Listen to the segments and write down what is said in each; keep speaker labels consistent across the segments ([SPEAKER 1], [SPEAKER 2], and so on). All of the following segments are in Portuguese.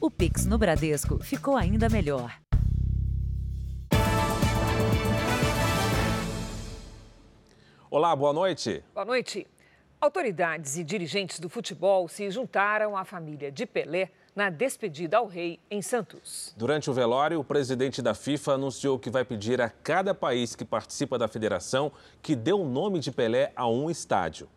[SPEAKER 1] O Pix no Bradesco ficou ainda melhor.
[SPEAKER 2] Olá, boa noite.
[SPEAKER 3] Boa noite. Autoridades e dirigentes do futebol se juntaram à família de Pelé na despedida ao rei em Santos.
[SPEAKER 2] Durante o velório, o presidente da FIFA anunciou que vai pedir a cada país que participa da federação que dê o nome de Pelé a um estádio.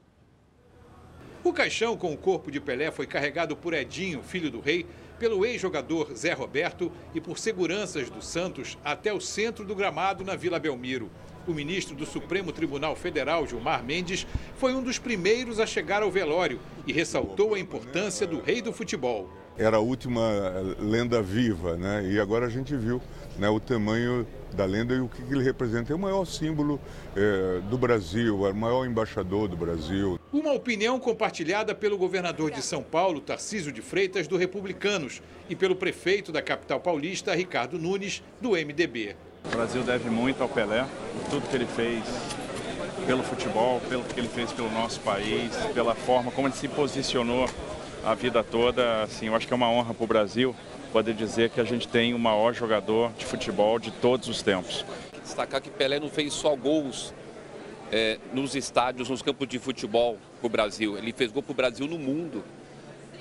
[SPEAKER 4] O caixão com o corpo de Pelé foi carregado por Edinho, filho do rei, pelo ex-jogador Zé Roberto e por seguranças do Santos até o centro do gramado na Vila Belmiro. O ministro do Supremo Tribunal Federal, Gilmar Mendes, foi um dos primeiros a chegar ao velório e ressaltou a importância do rei do futebol.
[SPEAKER 5] Era a última lenda viva, né? E agora a gente viu né, o tamanho da lenda e o que ele representa. É o maior símbolo é, do Brasil, é o maior embaixador do Brasil.
[SPEAKER 4] Uma opinião compartilhada pelo governador de São Paulo, Tarcísio de Freitas, do Republicanos, e pelo prefeito da capital paulista, Ricardo Nunes, do MDB.
[SPEAKER 6] O Brasil deve muito ao Pelé, tudo que ele fez pelo futebol, pelo que ele fez pelo nosso país, pela forma como ele se posicionou a vida toda. Assim, eu acho que é uma honra para o Brasil poder dizer que a gente tem o maior jogador de futebol de todos os tempos.
[SPEAKER 7] Destacar que Pelé não fez só gols é, nos estádios, nos campos de futebol para o Brasil. Ele fez gol para o Brasil no mundo.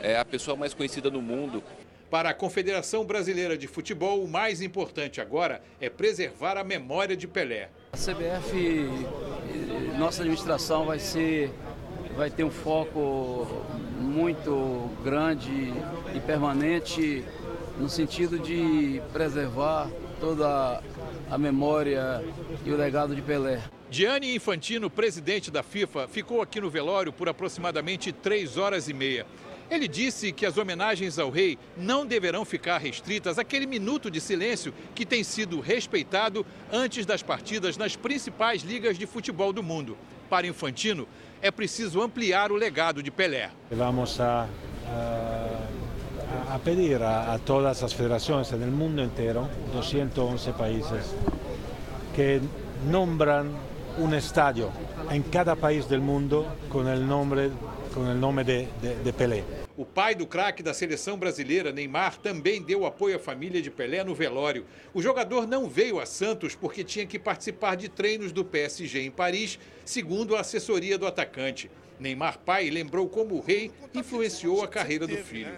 [SPEAKER 7] É a pessoa mais conhecida no mundo.
[SPEAKER 4] Para a Confederação Brasileira de Futebol, o mais importante agora é preservar a memória de Pelé.
[SPEAKER 8] A CBF, nossa administração vai ser, vai ter um foco muito grande e permanente no sentido de preservar toda a memória e o legado de Pelé.
[SPEAKER 4] Gianni Infantino, presidente da FIFA, ficou aqui no velório por aproximadamente três horas e meia. Ele disse que as homenagens ao rei não deverão ficar restritas àquele minuto de silêncio que tem sido respeitado antes das partidas nas principais ligas de futebol do mundo. Para Infantino, é preciso ampliar o legado de Pelé.
[SPEAKER 9] Vamos a, a, a pedir a, a todas as federações no mundo inteiro, 211 países, que nombran um estádio em cada país do mundo com o nome, com o nome de, de, de Pelé.
[SPEAKER 4] O pai do craque da seleção brasileira, Neymar, também deu apoio à família de Pelé no velório. O jogador não veio a Santos porque tinha que participar de treinos do PSG em Paris, segundo a assessoria do atacante. Neymar pai lembrou como o rei influenciou a carreira do filho.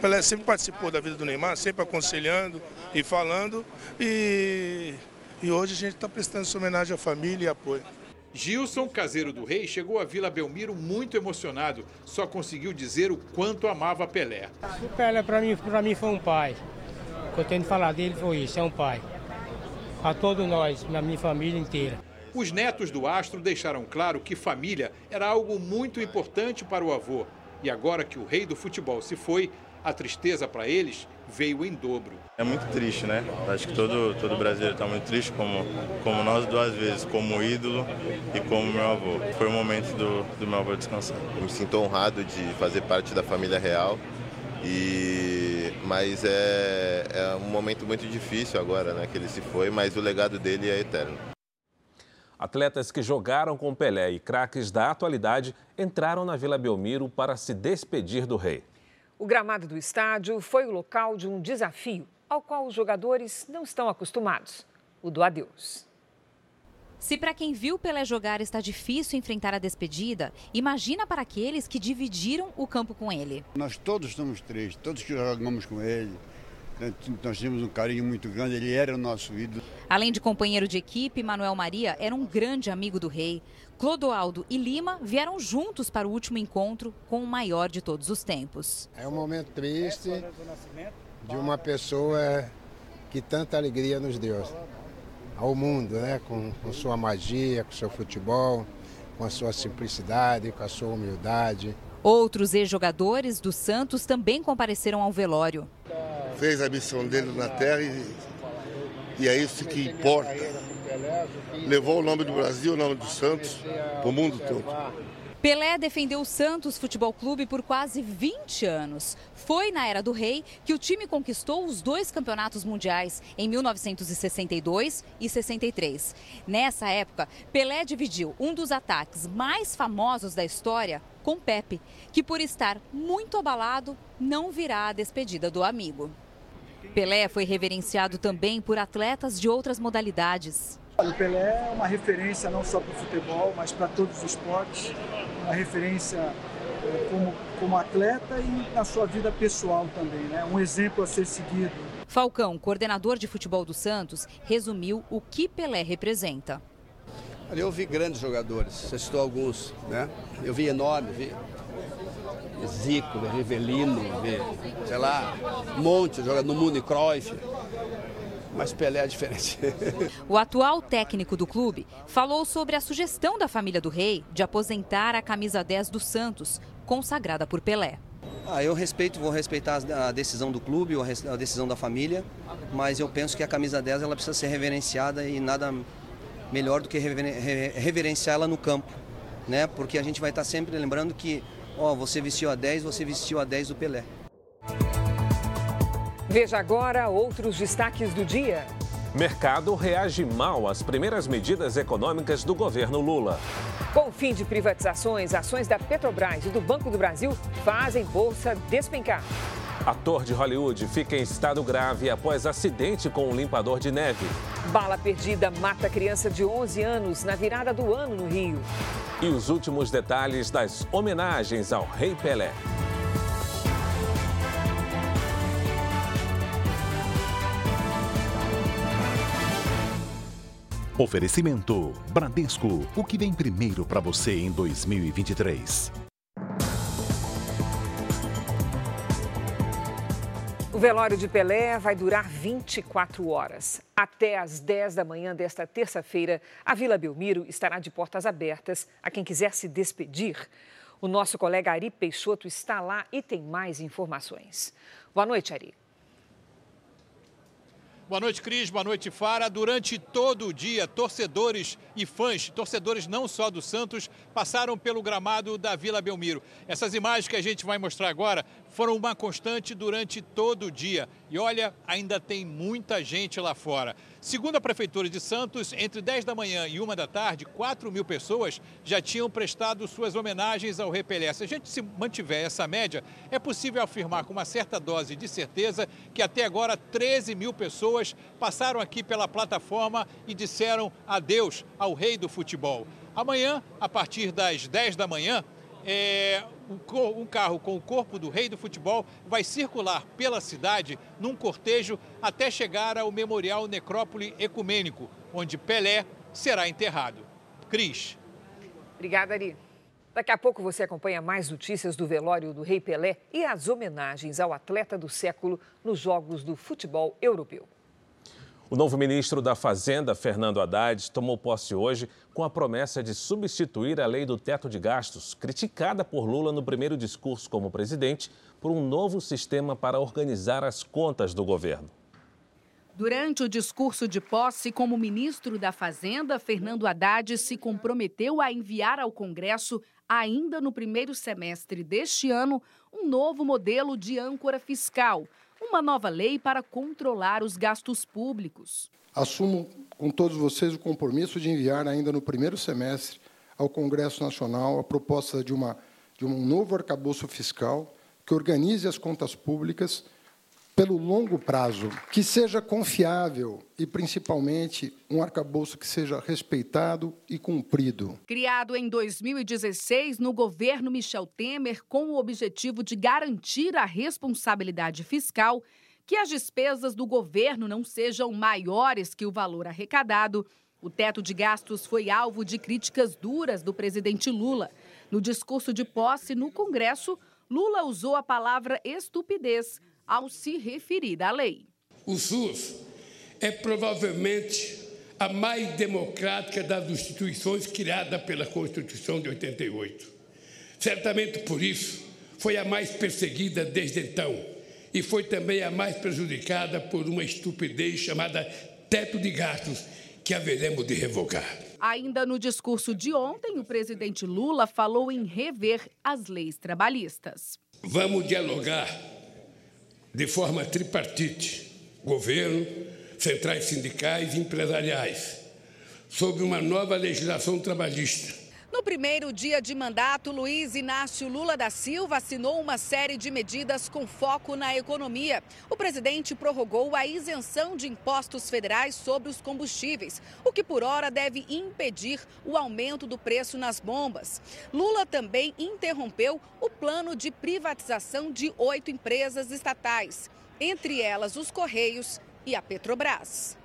[SPEAKER 10] Pelé sempre participou da vida do Neymar, sempre aconselhando e falando. E, e hoje a gente está prestando essa homenagem à família e apoio.
[SPEAKER 4] Gilson, caseiro do rei, chegou à Vila Belmiro muito emocionado. Só conseguiu dizer o quanto amava Pelé.
[SPEAKER 11] O Pelé para mim, para mim foi um pai. O que eu tenho de falar dele foi isso, é um pai. A todos nós, na minha família inteira.
[SPEAKER 4] Os netos do astro deixaram claro que família era algo muito importante para o avô. E agora que o rei do futebol se foi, a tristeza para eles veio em dobro.
[SPEAKER 12] É muito triste, né? Acho que todo, todo brasileiro está muito triste, como, como nós duas vezes, como ídolo e como meu avô. Foi o momento do, do meu avô descansar.
[SPEAKER 13] Eu me sinto honrado de fazer parte da família real. E, mas é, é um momento muito difícil agora, né? Que ele se foi, mas o legado dele é eterno.
[SPEAKER 2] Atletas que jogaram com Pelé e craques da atualidade entraram na Vila Belmiro para se despedir do rei.
[SPEAKER 3] O gramado do estádio foi o local de um desafio ao qual os jogadores não estão acostumados: o do adeus.
[SPEAKER 14] Se para quem viu Pelé jogar está difícil enfrentar a despedida, imagina para aqueles que dividiram o campo com ele.
[SPEAKER 15] Nós todos estamos tristes, todos que jogamos com ele. Nós tínhamos um carinho muito grande, ele era o nosso ídolo.
[SPEAKER 14] Além de companheiro de equipe, Manuel Maria era um grande amigo do rei. Clodoaldo e Lima vieram juntos para o último encontro com o maior de todos os tempos.
[SPEAKER 16] É um momento triste de uma pessoa que tanta alegria nos deu ao mundo, né? com, com sua magia, com seu futebol, com a sua simplicidade, com a sua humildade.
[SPEAKER 14] Outros ex-jogadores do Santos também compareceram ao velório.
[SPEAKER 17] Fez a missão dele na terra e, e é isso que importa levou o nome do Brasil, o nome do Santos, para o mundo todo.
[SPEAKER 14] Pelé defendeu o Santos Futebol Clube por quase 20 anos. Foi na era do Rei que o time conquistou os dois campeonatos mundiais, em 1962 e 63. Nessa época, Pelé dividiu um dos ataques mais famosos da história com Pepe, que por estar muito abalado, não virá a despedida do amigo. Pelé foi reverenciado também por atletas de outras modalidades.
[SPEAKER 11] O Pelé é uma referência não só para o futebol, mas para todos os esportes, uma referência eh, como, como atleta e na sua vida pessoal também, né? um exemplo a ser seguido.
[SPEAKER 14] Falcão, coordenador de futebol do Santos, resumiu o que Pelé representa.
[SPEAKER 16] Ali eu vi grandes jogadores, você citou alguns, né? Eu vi enorme, vi Zico, vi Rivelino, vi, sei lá, um monte de jogadores no mundo e Cruyff mas Pelé é diferente.
[SPEAKER 14] o atual técnico do clube falou sobre a sugestão da família do rei de aposentar a camisa 10 do Santos, consagrada por Pelé.
[SPEAKER 18] Ah, eu respeito, vou respeitar a decisão do clube, a decisão da família, mas eu penso que a camisa 10 ela precisa ser reverenciada e nada melhor do que reverenciá-la no campo, né? Porque a gente vai estar sempre lembrando que, ó, você vestiu a 10, você vestiu a 10 do Pelé.
[SPEAKER 3] Veja agora outros destaques do dia.
[SPEAKER 2] Mercado reage mal às primeiras medidas econômicas do governo Lula.
[SPEAKER 3] Com o fim de privatizações, ações da Petrobras e do Banco do Brasil fazem bolsa despencar.
[SPEAKER 2] Ator de Hollywood fica em estado grave após acidente com um limpador de neve.
[SPEAKER 3] Bala perdida mata criança de 11 anos na virada do ano no Rio.
[SPEAKER 2] E os últimos detalhes das homenagens ao Rei Pelé.
[SPEAKER 19] Oferecimento Bradesco, o que vem primeiro para você em 2023.
[SPEAKER 3] O velório de Pelé vai durar 24 horas. Até às 10 da manhã desta terça-feira, a Vila Belmiro estará de portas abertas a quem quiser se despedir. O nosso colega Ari Peixoto está lá e tem mais informações. Boa noite, Ari.
[SPEAKER 4] Boa noite, Cris. Boa noite, Fara. Durante todo o dia, torcedores e fãs, torcedores não só do Santos, passaram pelo gramado da Vila Belmiro. Essas imagens que a gente vai mostrar agora foram uma constante durante todo o dia. E olha, ainda tem muita gente lá fora. Segundo a Prefeitura de Santos, entre 10 da manhã e 1 da tarde, 4 mil pessoas já tinham prestado suas homenagens ao Repelé. Se a gente se mantiver essa média, é possível afirmar com uma certa dose de certeza que até agora 13 mil pessoas passaram aqui pela plataforma e disseram adeus ao rei do futebol. Amanhã, a partir das 10 da manhã, é, um carro com o corpo do rei do futebol vai circular pela cidade num cortejo até chegar ao Memorial Necrópole Ecumênico, onde Pelé será enterrado. Cris.
[SPEAKER 3] Obrigada, Ari. Daqui a pouco você acompanha mais notícias do velório do Rei Pelé e as homenagens ao atleta do século nos Jogos do Futebol Europeu.
[SPEAKER 2] O novo ministro da Fazenda, Fernando Haddad, tomou posse hoje com a promessa de substituir a lei do teto de gastos, criticada por Lula no primeiro discurso como presidente, por um novo sistema para organizar as contas do governo.
[SPEAKER 20] Durante o discurso de posse como ministro da Fazenda, Fernando Haddad se comprometeu a enviar ao Congresso, ainda no primeiro semestre deste ano, um novo modelo de âncora fiscal uma nova lei para controlar os gastos públicos.
[SPEAKER 21] Assumo com todos vocês o compromisso de enviar ainda no primeiro semestre ao Congresso Nacional a proposta de, uma, de um novo arcabouço fiscal que organize as contas públicas pelo longo prazo, que seja confiável e, principalmente, um arcabouço que seja respeitado e cumprido.
[SPEAKER 20] Criado em 2016 no governo Michel Temer com o objetivo de garantir a responsabilidade fiscal, que as despesas do governo não sejam maiores que o valor arrecadado, o teto de gastos foi alvo de críticas duras do presidente Lula. No discurso de posse no Congresso, Lula usou a palavra estupidez ao se referir à lei.
[SPEAKER 12] O SUS é provavelmente a mais democrática das instituições criada pela Constituição de 88. Certamente por isso foi a mais perseguida desde então e foi também a mais prejudicada por uma estupidez chamada teto de gastos, que haveremos de revogar.
[SPEAKER 20] Ainda no discurso de ontem, o presidente Lula falou em rever as leis trabalhistas.
[SPEAKER 12] Vamos dialogar de forma tripartite governo, centrais sindicais e empresariais sobre uma nova legislação trabalhista
[SPEAKER 20] no primeiro dia de mandato, Luiz Inácio Lula da Silva assinou uma série de medidas com foco na economia. O presidente prorrogou a isenção de impostos federais sobre os combustíveis, o que por hora deve impedir o aumento do preço nas bombas. Lula também interrompeu o plano de privatização de oito empresas estatais, entre elas os Correios e a Petrobras.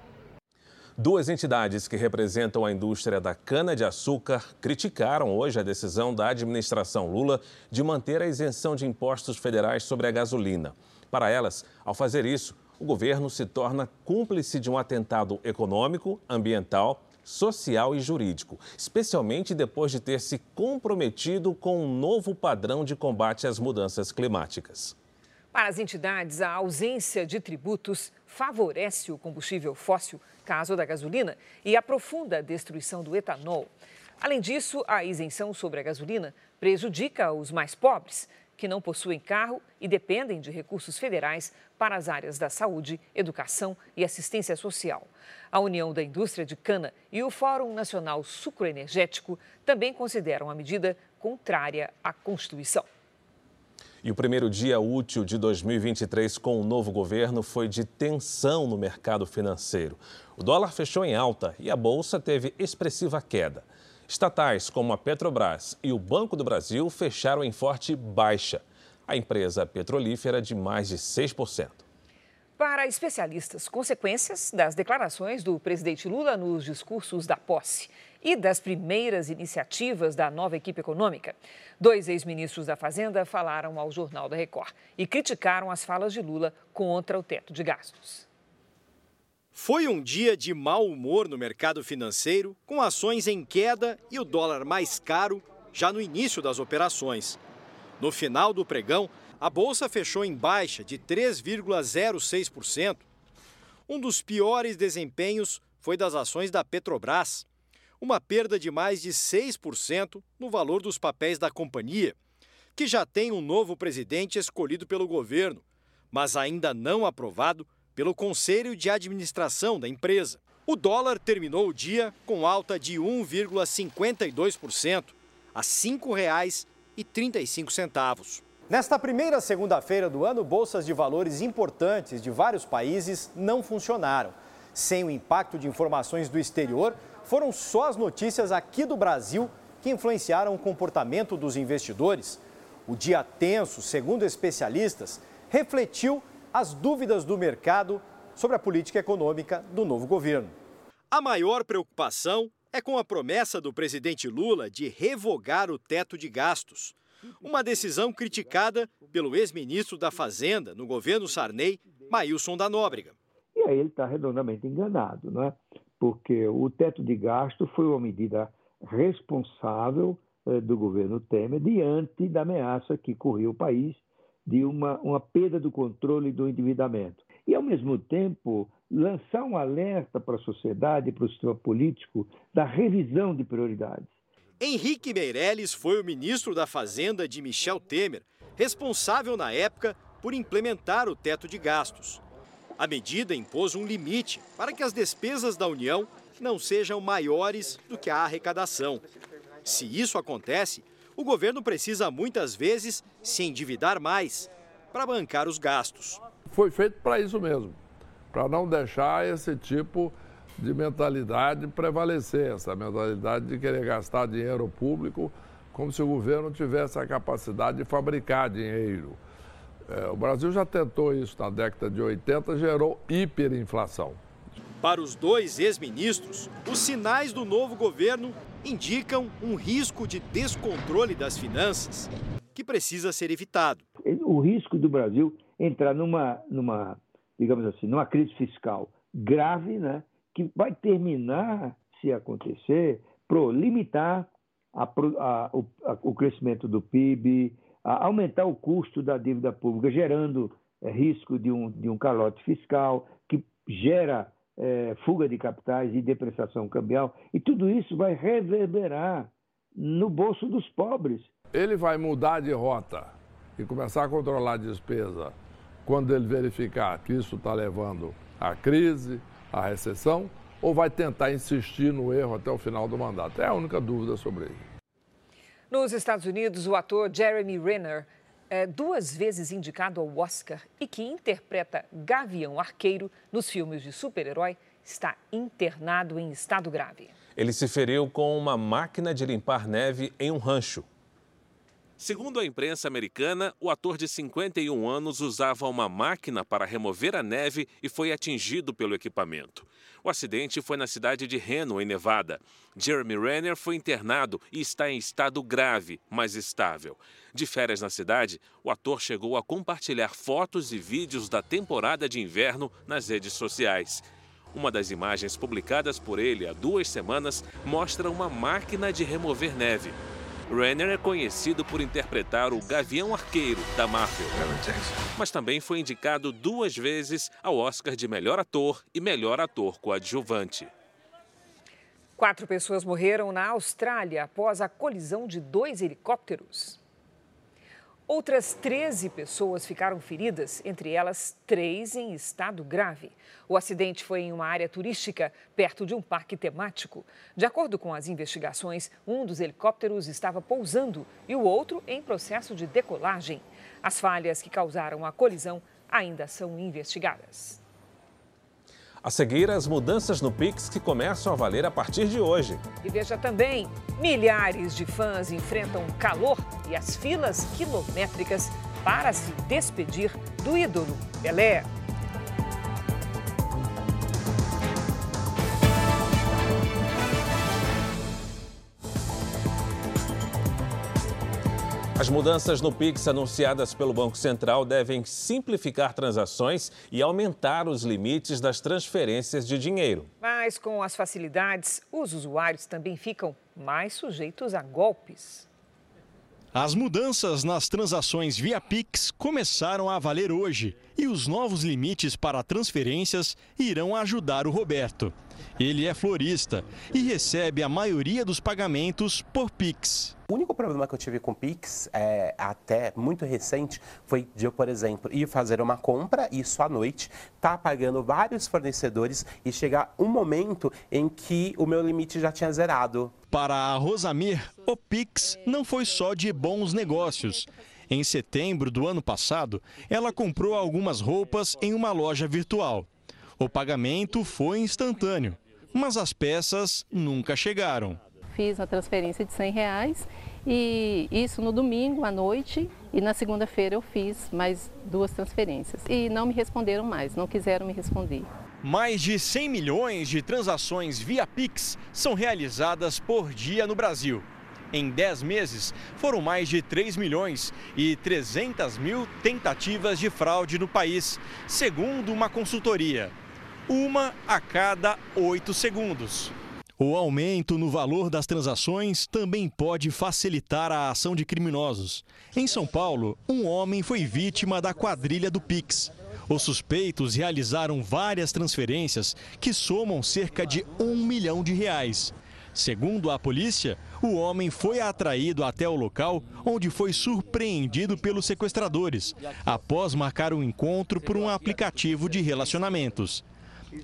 [SPEAKER 2] Duas entidades que representam a indústria da cana-de-açúcar criticaram hoje a decisão da administração Lula de manter a isenção de impostos federais sobre a gasolina. Para elas, ao fazer isso, o governo se torna cúmplice de um atentado econômico, ambiental, social e jurídico, especialmente depois de ter se comprometido com um novo padrão de combate às mudanças climáticas.
[SPEAKER 3] Para as entidades, a ausência de tributos favorece o combustível fóssil, caso da gasolina, e aprofunda a destruição do etanol. Além disso, a isenção sobre a gasolina prejudica os mais pobres, que não possuem carro e dependem de recursos federais para as áreas da saúde, educação e assistência social. A União da Indústria de Cana e o Fórum Nacional Sucroenergético também consideram a medida contrária à Constituição.
[SPEAKER 2] E o primeiro dia útil de 2023 com o novo governo foi de tensão no mercado financeiro. O dólar fechou em alta e a bolsa teve expressiva queda. Estatais como a Petrobras e o Banco do Brasil fecharam em forte baixa. A empresa petrolífera de mais de 6%.
[SPEAKER 3] Para especialistas, consequências das declarações do presidente Lula nos discursos da posse e das primeiras iniciativas da nova equipe econômica. Dois ex-ministros da Fazenda falaram ao Jornal da Record e criticaram as falas de Lula contra o teto de gastos.
[SPEAKER 22] Foi um dia de mau humor no mercado financeiro, com ações em queda e o dólar mais caro já no início das operações. No final do pregão, a bolsa fechou em baixa de 3,06%. Um dos piores desempenhos foi das ações da Petrobras, uma perda de mais de 6% no valor dos papéis da companhia, que já tem um novo presidente escolhido pelo governo, mas ainda não aprovado pelo Conselho de Administração da empresa. O dólar terminou o dia com alta de 1,52% a R$ 5,35. Nesta primeira segunda-feira do ano, bolsas de valores importantes de vários países não funcionaram. Sem o impacto de informações do exterior, foram só as notícias aqui do Brasil que influenciaram o comportamento dos investidores. O dia tenso, segundo especialistas, refletiu as dúvidas do mercado sobre a política econômica do novo governo. A maior preocupação é com a promessa do presidente Lula de revogar o teto de gastos. Uma decisão criticada pelo ex-ministro da Fazenda no governo Sarney, Maílson da Nóbrega.
[SPEAKER 23] E aí ele está redondamente enganado, não é? Porque o teto de gasto foi uma medida responsável eh, do governo Temer diante da ameaça que corria o país de uma, uma perda do controle do endividamento. E, ao mesmo tempo, lançar um alerta para a sociedade para o sistema político da revisão de prioridades.
[SPEAKER 22] Henrique Meirelles foi o ministro da Fazenda de Michel Temer, responsável na época por implementar o teto de gastos. A medida impôs um limite para que as despesas da União não sejam maiores do que a arrecadação. Se isso acontece, o governo precisa muitas vezes se endividar mais para bancar os gastos.
[SPEAKER 24] Foi feito para isso mesmo, para não deixar esse tipo de mentalidade prevalecer, essa mentalidade de querer gastar dinheiro público como se o governo tivesse a capacidade de fabricar dinheiro. É, o Brasil já tentou isso na década de 80, gerou hiperinflação.
[SPEAKER 22] Para os dois ex-ministros, os sinais do novo governo indicam um risco de descontrole das finanças que precisa ser evitado.
[SPEAKER 23] O risco do Brasil entrar numa, numa digamos assim, numa crise fiscal grave, né, que vai terminar, se acontecer, por limitar a, a, o, a, o crescimento do PIB, aumentar o custo da dívida pública, gerando é, risco de um, de um calote fiscal, que gera é, fuga de capitais e depreciação cambial, e tudo isso vai reverberar no bolso dos pobres.
[SPEAKER 24] Ele vai mudar de rota e começar a controlar a despesa quando ele verificar que isso está levando à crise, à recessão, ou vai tentar insistir no erro até o final do mandato? É a única dúvida sobre ele.
[SPEAKER 3] Nos Estados Unidos, o ator Jeremy Renner é duas vezes indicado ao Oscar e que interpreta Gavião Arqueiro nos filmes de super-herói, está internado em estado grave.
[SPEAKER 2] Ele se feriu com uma máquina de limpar neve em um rancho. Segundo a imprensa americana, o ator de 51 anos usava uma máquina para remover a neve e foi atingido pelo equipamento. O acidente foi na cidade de Reno, em Nevada. Jeremy Renner foi internado e está em estado grave, mas estável. De férias na cidade, o ator chegou a compartilhar fotos e vídeos da temporada de inverno nas redes sociais. Uma das imagens publicadas por ele há duas semanas mostra uma máquina de remover neve. Renner é conhecido por interpretar o Gavião Arqueiro da Marvel, mas também foi indicado duas vezes ao Oscar de melhor ator e melhor ator coadjuvante.
[SPEAKER 3] Quatro pessoas morreram na Austrália após a colisão de dois helicópteros. Outras 13 pessoas ficaram feridas, entre elas três em estado grave. O acidente foi em uma área turística, perto de um parque temático. De acordo com as investigações, um dos helicópteros estava pousando e o outro em processo de decolagem. As falhas que causaram a colisão ainda são investigadas.
[SPEAKER 2] A seguir, as mudanças no Pix que começam a valer a partir de hoje.
[SPEAKER 3] E veja também: milhares de fãs enfrentam calor e as filas quilométricas para se despedir do ídolo Pelé.
[SPEAKER 2] As mudanças no Pix anunciadas pelo Banco Central devem simplificar transações e aumentar os limites das transferências de dinheiro.
[SPEAKER 3] Mas com as facilidades, os usuários também ficam mais sujeitos a golpes.
[SPEAKER 22] As mudanças nas transações via Pix começaram a valer hoje e os novos limites para transferências irão ajudar o Roberto. Ele é florista e recebe a maioria dos pagamentos por Pix.
[SPEAKER 17] O único problema que eu tive com Pix, é, até muito recente, foi de eu, por exemplo, ir fazer uma compra, isso à noite, tá pagando vários fornecedores e chegar um momento em que o meu limite já tinha zerado.
[SPEAKER 22] Para a Rosamir, o Pix não foi só de bons negócios. Em setembro do ano passado, ela comprou algumas roupas em uma loja virtual. O pagamento foi instantâneo, mas as peças nunca chegaram.
[SPEAKER 25] Fiz a transferência de 100 reais e isso no domingo à noite e na segunda-feira eu fiz mais duas transferências. E não me responderam mais, não quiseram me responder.
[SPEAKER 22] Mais de 100 milhões de transações via Pix são realizadas por dia no Brasil. Em 10 meses, foram mais de 3 milhões e 300 mil tentativas de fraude no país, segundo uma consultoria. Uma a cada 8 segundos. O aumento no valor das transações também pode facilitar a ação de criminosos. Em São Paulo, um homem foi vítima da quadrilha do Pix. Os suspeitos realizaram várias transferências que somam cerca de um milhão de reais. Segundo a polícia, o homem foi atraído até o local onde foi surpreendido pelos sequestradores, após marcar um encontro por um aplicativo de relacionamentos.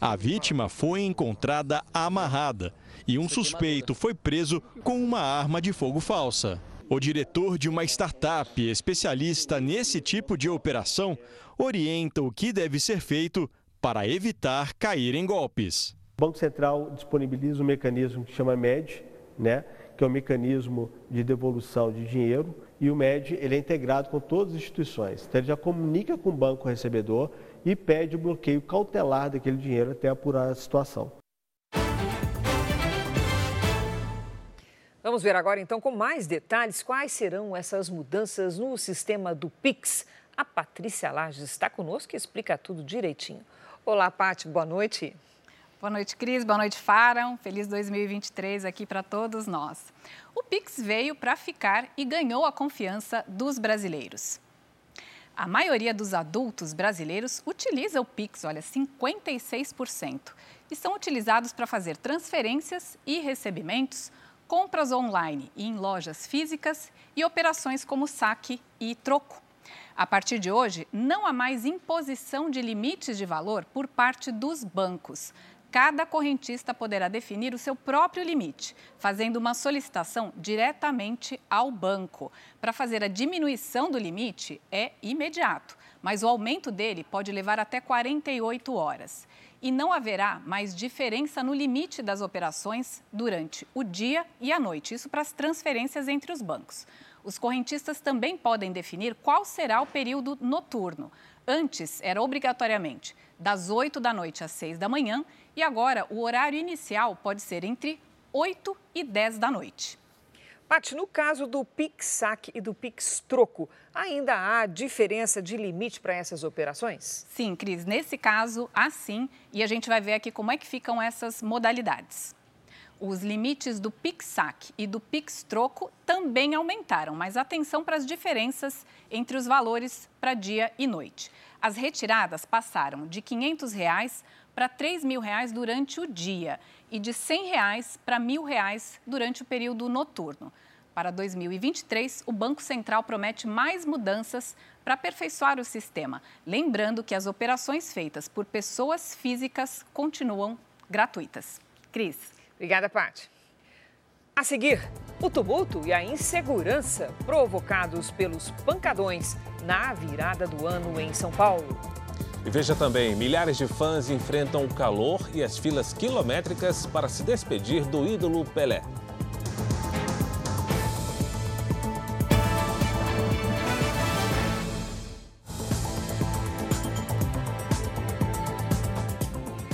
[SPEAKER 22] A vítima foi encontrada amarrada e um suspeito foi preso com uma arma de fogo falsa. O diretor de uma startup especialista nesse tipo de operação orienta o que deve ser feito para evitar cair em golpes.
[SPEAKER 26] O Banco Central disponibiliza um mecanismo que chama MED, né, que é o um mecanismo de devolução de dinheiro, e o MED ele é integrado com todas as instituições. Então ele já comunica com o banco recebedor e pede o bloqueio cautelar daquele dinheiro até apurar a situação.
[SPEAKER 3] Vamos ver agora então com mais detalhes quais serão essas mudanças no sistema do Pix. A Patrícia Lages está conosco e explica tudo direitinho. Olá, Pati, boa noite.
[SPEAKER 20] Boa noite, Cris. Boa noite, Farão. Feliz 2023 aqui para todos nós. O Pix veio para ficar e ganhou a confiança dos brasileiros. A maioria dos adultos brasileiros utiliza o Pix, olha, 56%. E são utilizados para fazer transferências e recebimentos, compras online e em lojas físicas e operações como saque e troco. A partir de hoje, não há mais imposição de limites de valor por parte dos bancos. Cada correntista poderá definir o seu próprio limite, fazendo uma solicitação diretamente ao banco. Para fazer a diminuição do limite é imediato, mas o aumento dele pode levar até 48 horas. E não haverá mais diferença no limite das operações durante o dia e a noite, isso para as transferências entre os bancos. Os correntistas também podem definir qual será o período noturno. Antes, era obrigatoriamente das 8 da noite às 6 da manhã e agora o horário inicial pode ser entre 8 e 10 da noite.
[SPEAKER 3] Paty, no caso do Pix Saque e do Pix Troco, ainda há diferença de limite para essas operações?
[SPEAKER 20] Sim, Cris, nesse caso há sim, e a gente vai ver aqui como é que ficam essas modalidades. Os limites do Pix Saque e do Pix Troco também aumentaram, mas atenção para as diferenças entre os valores para dia e noite. As retiradas passaram de 500 reais para 3 mil reais durante o dia e de 100 reais para 1.000 reais durante o período noturno. Para 2023, o Banco Central promete mais mudanças para aperfeiçoar o sistema, lembrando que as operações feitas por pessoas físicas continuam gratuitas. Cris.
[SPEAKER 3] Obrigada, Paty. A seguir, o tumulto e a insegurança provocados pelos pancadões na virada do ano em São Paulo.
[SPEAKER 2] E veja também, milhares de fãs enfrentam o calor e as filas quilométricas para se despedir do ídolo Pelé.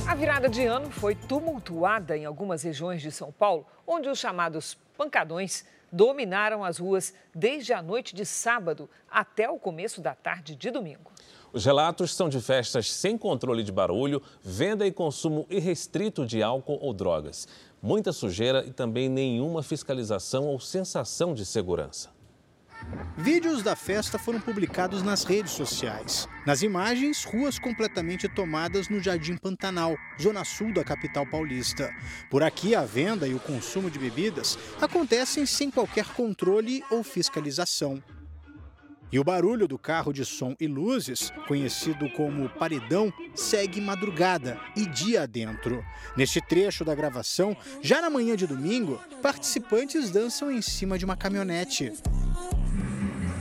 [SPEAKER 3] A virada de ano foi tumultuada em algumas regiões de São Paulo, onde os chamados pancadões dominaram as ruas desde a noite de sábado até o começo da tarde de domingo.
[SPEAKER 2] Os relatos são de festas sem controle de barulho, venda e consumo irrestrito de álcool ou drogas. Muita sujeira e também nenhuma fiscalização ou sensação de segurança.
[SPEAKER 22] Vídeos da festa foram publicados nas redes sociais. Nas imagens, ruas completamente tomadas no Jardim Pantanal, zona sul da capital paulista. Por aqui, a venda e o consumo de bebidas acontecem sem qualquer controle ou fiscalização. E o barulho do carro de som e luzes, conhecido como paredão, segue madrugada e dia adentro. Neste trecho da gravação, já na manhã de domingo, participantes dançam em cima de uma caminhonete.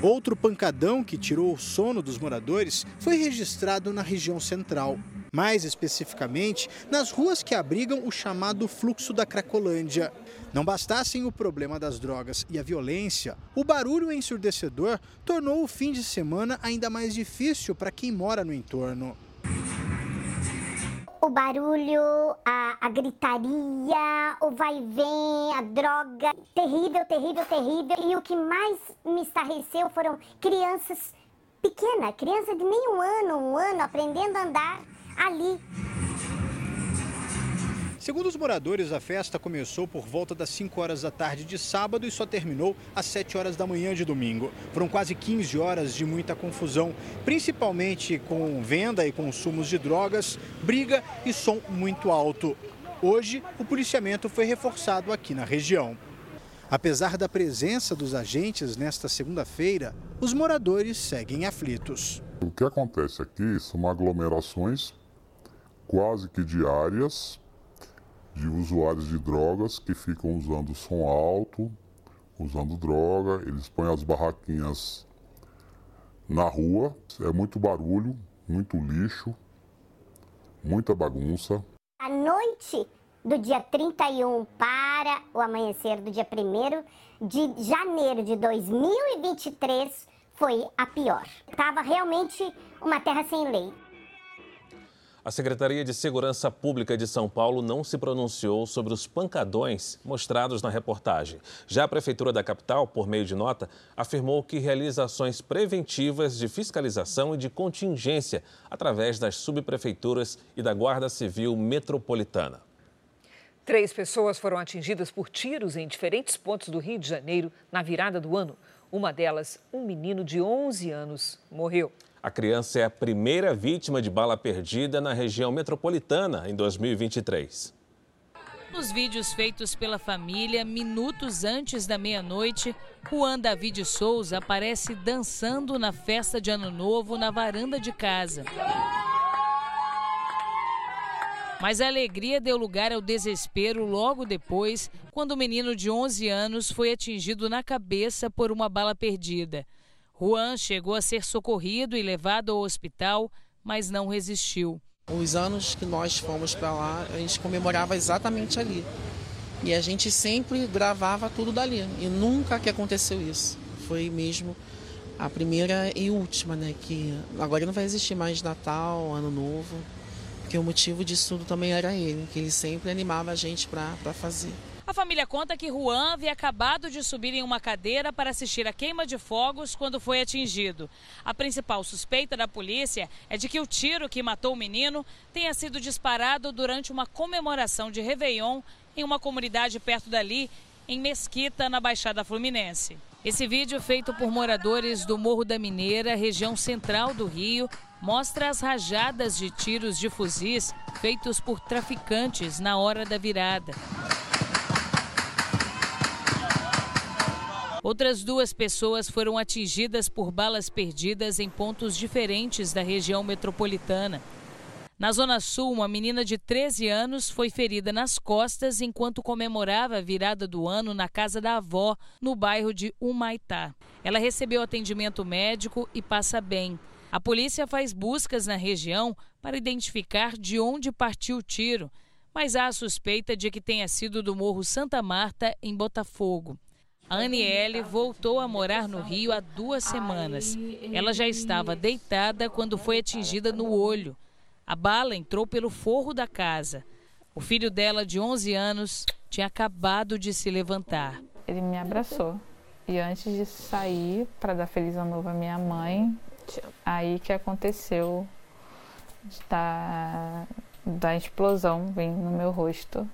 [SPEAKER 22] Outro pancadão que tirou o sono dos moradores foi registrado na região central. Mais especificamente, nas ruas que abrigam o chamado fluxo da Cracolândia. Não bastassem o problema das drogas e a violência, o barulho ensurdecedor tornou o fim de semana ainda mais difícil para quem mora no entorno
[SPEAKER 27] o barulho, a, a, gritaria, o vai vem, a droga. Terrível, terrível, terrível. E o que mais me estarreceu foram crianças pequenas, criança de meio ano, um ano, aprendendo a andar ali.
[SPEAKER 22] Segundo os moradores, a festa começou por volta das 5 horas da tarde de sábado e só terminou às 7 horas da manhã de domingo. Foram quase 15 horas de muita confusão, principalmente com venda e consumos de drogas, briga e som muito alto. Hoje, o policiamento foi reforçado aqui na região. Apesar da presença dos agentes nesta segunda-feira, os moradores seguem aflitos.
[SPEAKER 17] O que acontece aqui são aglomerações quase que diárias de usuários de drogas que ficam usando som alto, usando droga, eles põem as barraquinhas na rua, é muito barulho, muito lixo, muita bagunça.
[SPEAKER 27] A noite do dia 31 para o amanhecer do dia 1 de janeiro de 2023 foi a pior. Estava realmente uma terra sem lei.
[SPEAKER 2] A Secretaria de Segurança Pública de São Paulo não se pronunciou sobre os pancadões mostrados na reportagem. Já a Prefeitura da capital, por meio de nota, afirmou que realiza ações preventivas de fiscalização e de contingência através das subprefeituras e da Guarda Civil Metropolitana.
[SPEAKER 3] Três pessoas foram atingidas por tiros em diferentes pontos do Rio de Janeiro na virada do ano. Uma delas, um menino de 11 anos, morreu.
[SPEAKER 2] A criança é a primeira vítima de bala perdida na região metropolitana em 2023.
[SPEAKER 28] Nos vídeos feitos pela família, minutos antes da meia-noite, Juan David Souza aparece dançando na festa de Ano Novo na varanda de casa. Mas a alegria deu lugar ao desespero logo depois, quando o menino de 11 anos foi atingido na cabeça por uma bala perdida. Juan chegou a ser socorrido e levado ao hospital, mas não resistiu.
[SPEAKER 29] Os anos que nós fomos para lá, a gente comemorava exatamente ali. E a gente sempre gravava tudo dali. E nunca que aconteceu isso. Foi mesmo a primeira e última, né? Que agora não vai existir mais Natal, Ano Novo. Porque o motivo disso tudo também era ele, que ele sempre animava a gente para fazer.
[SPEAKER 28] A família conta que Juan havia acabado de subir em uma cadeira para assistir a queima de fogos quando foi atingido. A principal suspeita da polícia é de que o tiro que matou o menino tenha sido disparado durante uma comemoração de Réveillon em uma comunidade perto dali, em Mesquita, na Baixada Fluminense. Esse vídeo, feito por moradores do Morro da Mineira, região central do Rio, mostra as rajadas de tiros de fuzis feitos por traficantes na hora da virada. Outras duas pessoas foram atingidas por balas perdidas em pontos diferentes da região metropolitana. Na Zona Sul, uma menina de 13 anos foi ferida nas costas enquanto comemorava a virada do ano na casa da avó, no bairro de Humaitá. Ela recebeu atendimento médico e passa bem. A polícia faz buscas na região para identificar de onde partiu o tiro, mas há a suspeita de que tenha sido do Morro Santa Marta, em Botafogo. A Aniele voltou a morar no Rio há duas semanas. Ela já estava deitada quando foi atingida no olho. A bala entrou pelo forro da casa. O filho dela, de 11 anos, tinha acabado de se levantar.
[SPEAKER 30] Ele me abraçou. E antes de sair para dar feliz ano novo à minha mãe, Aí que aconteceu da, da explosão vem no meu rosto,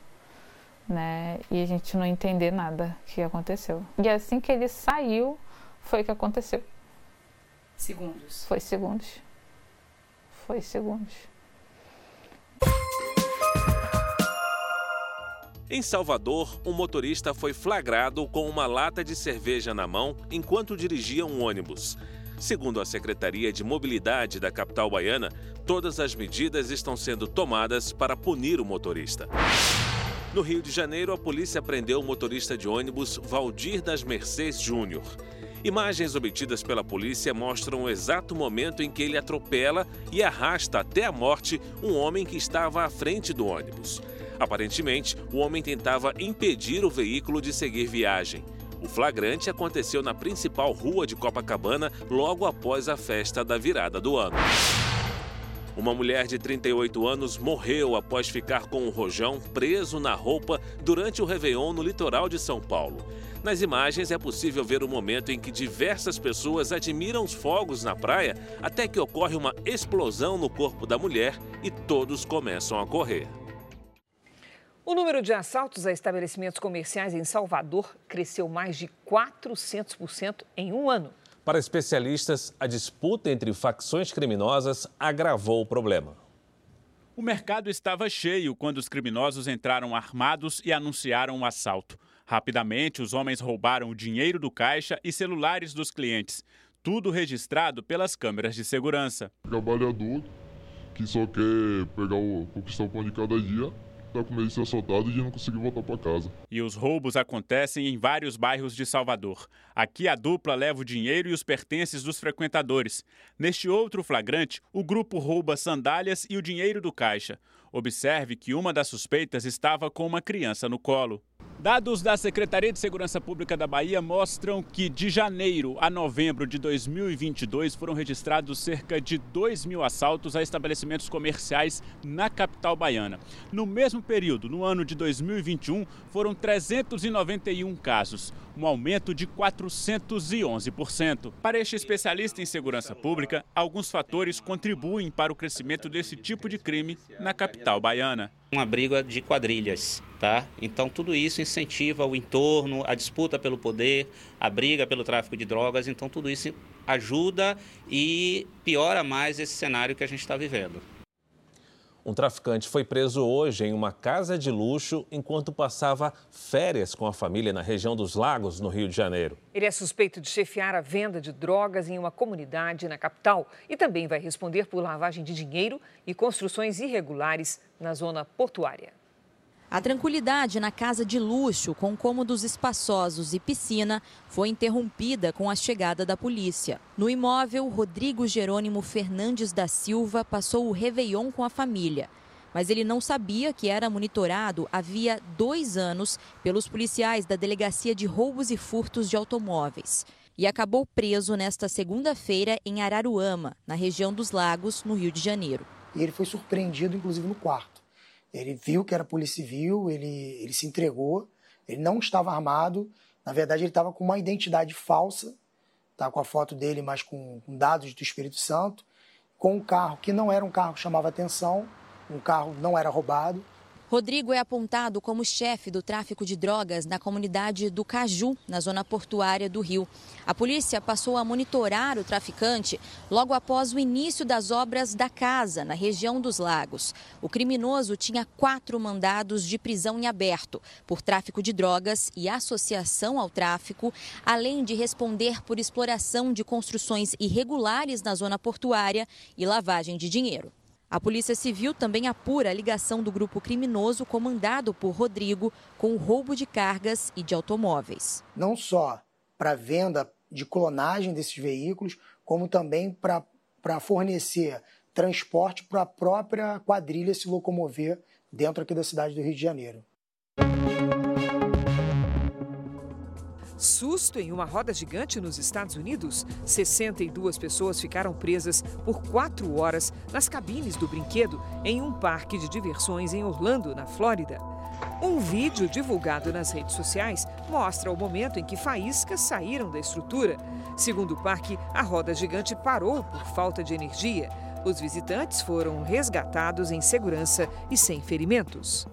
[SPEAKER 30] né? E a gente não entender nada que aconteceu. E assim que ele saiu, foi que aconteceu.
[SPEAKER 28] Segundos.
[SPEAKER 30] Foi segundos. Foi segundos.
[SPEAKER 2] Em Salvador, um motorista foi flagrado com uma lata de cerveja na mão enquanto dirigia um ônibus. Segundo a Secretaria de Mobilidade da capital baiana, todas as medidas estão sendo tomadas para punir o motorista. No Rio de Janeiro, a polícia prendeu o motorista de ônibus Valdir das Mercês Júnior. Imagens obtidas pela polícia mostram o exato momento em que ele atropela e arrasta até a morte um homem que estava à frente do ônibus. Aparentemente, o homem tentava impedir o veículo de seguir viagem. O flagrante aconteceu na principal rua de Copacabana logo após a festa da virada do ano. Uma mulher de 38 anos morreu após ficar com um rojão preso na roupa durante o Réveillon no litoral de São Paulo. Nas imagens é possível ver o momento em que diversas pessoas admiram os fogos na praia até que ocorre uma explosão no corpo da mulher e todos começam a correr.
[SPEAKER 3] O número de assaltos a estabelecimentos comerciais em Salvador cresceu mais de 400% em um ano.
[SPEAKER 2] Para especialistas, a disputa entre facções criminosas agravou o problema.
[SPEAKER 31] O mercado estava cheio quando os criminosos entraram armados e anunciaram o um assalto. Rapidamente, os homens roubaram o dinheiro do caixa e celulares dos clientes. Tudo registrado pelas câmeras de segurança.
[SPEAKER 17] Trabalhador que só quer pegar o, conquistar o pão de cada dia tá com medo de ser e de não conseguir voltar para casa.
[SPEAKER 31] E os roubos acontecem em vários bairros de Salvador. Aqui a dupla leva o dinheiro e os pertences dos frequentadores. Neste outro flagrante, o grupo rouba sandálias e o dinheiro do caixa. Observe que uma das suspeitas estava com uma criança no colo. Dados da Secretaria de Segurança Pública da Bahia mostram que de janeiro a novembro de 2022 foram registrados cerca de 2 mil assaltos a estabelecimentos comerciais na capital baiana. No mesmo período, no ano de 2021, foram 391 casos, um aumento de 411%. Para este especialista em segurança pública, alguns fatores contribuem para o crescimento desse tipo de crime na capital baiana.
[SPEAKER 32] Uma briga de quadrilhas Tá? Então, tudo isso incentiva o entorno, a disputa pelo poder, a briga pelo tráfico de drogas. Então, tudo isso ajuda e piora mais esse cenário que a gente está vivendo.
[SPEAKER 2] Um traficante foi preso hoje em uma casa de luxo enquanto passava férias com a família na região dos Lagos, no Rio de Janeiro.
[SPEAKER 3] Ele é suspeito de chefiar a venda de drogas em uma comunidade na capital e também vai responder por lavagem de dinheiro e construções irregulares na zona portuária.
[SPEAKER 14] A tranquilidade na casa de luxo, com cômodos espaçosos e piscina, foi interrompida com a chegada da polícia. No imóvel, Rodrigo Jerônimo Fernandes da Silva passou o Réveillon com a família. Mas ele não sabia que era monitorado havia dois anos pelos policiais da Delegacia de Roubos e Furtos de Automóveis. E acabou preso nesta segunda-feira em Araruama, na região dos Lagos, no Rio de Janeiro.
[SPEAKER 33] E ele foi surpreendido, inclusive, no quarto. Ele viu que era polícia civil, ele, ele se entregou, ele não estava armado, na verdade ele estava com uma identidade falsa, tá, com a foto dele, mas com, com dados do Espírito Santo, com um carro que não era um carro que chamava atenção, um carro não era roubado,
[SPEAKER 14] Rodrigo é apontado como chefe do tráfico de drogas na comunidade do Caju, na zona portuária do Rio. A polícia passou a monitorar o traficante logo após o início das obras da casa, na região dos Lagos. O criminoso tinha quatro mandados de prisão em aberto por tráfico de drogas e associação ao tráfico, além de responder por exploração de construções irregulares na zona portuária e lavagem de dinheiro. A Polícia Civil também apura a ligação do grupo criminoso comandado por Rodrigo com o roubo de cargas e de automóveis.
[SPEAKER 33] Não só para venda de clonagem desses veículos, como também para fornecer transporte para a própria quadrilha se locomover dentro aqui da cidade do Rio de Janeiro.
[SPEAKER 3] Susto em uma roda gigante nos Estados Unidos. 62 pessoas ficaram presas por quatro horas nas cabines do brinquedo em um parque de diversões em Orlando, na Flórida. Um vídeo divulgado nas redes sociais mostra o momento em que faíscas saíram da estrutura. Segundo o parque, a roda gigante parou por falta de energia. Os visitantes foram resgatados em segurança e sem ferimentos.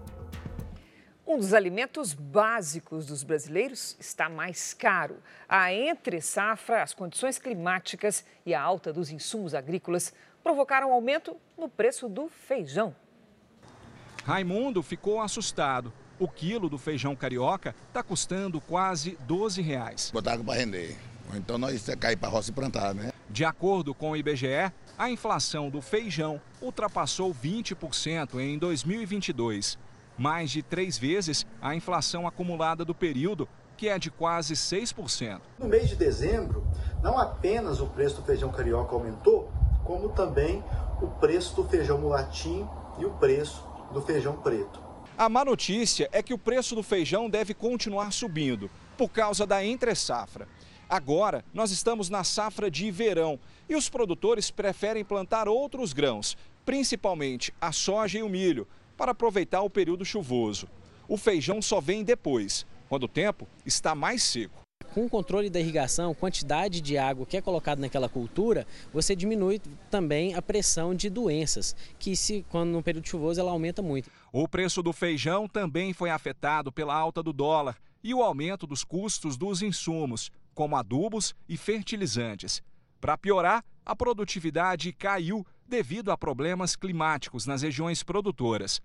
[SPEAKER 3] Um dos alimentos básicos dos brasileiros está mais caro. A entre-safra, as condições climáticas e a alta dos insumos agrícolas provocaram aumento no preço do feijão.
[SPEAKER 34] Raimundo ficou assustado. O quilo do feijão carioca está custando quase 12 reais.
[SPEAKER 35] Botar água para render. Então nós cair para a roça e plantar, né?
[SPEAKER 34] De acordo com o IBGE, a inflação do feijão ultrapassou 20% em 2022 mais de três vezes a inflação acumulada do período, que é de quase 6%.
[SPEAKER 36] No mês de dezembro, não apenas o preço do feijão carioca aumentou, como também o preço do feijão mulatim e o preço do feijão preto.
[SPEAKER 34] A má notícia é que o preço do feijão deve continuar subindo por causa da entre-safra. Agora, nós estamos na safra de verão e os produtores preferem plantar outros grãos, principalmente a soja e o milho, para aproveitar o período chuvoso. O feijão só vem depois, quando o tempo está mais seco.
[SPEAKER 37] Com o controle da irrigação, quantidade de água que é colocada naquela cultura, você diminui também a pressão de doenças, que se quando no período chuvoso ela aumenta muito.
[SPEAKER 34] O preço do feijão também foi afetado pela alta do dólar e o aumento dos custos dos insumos, como adubos e fertilizantes. Para piorar, a produtividade caiu devido a problemas climáticos nas regiões produtoras.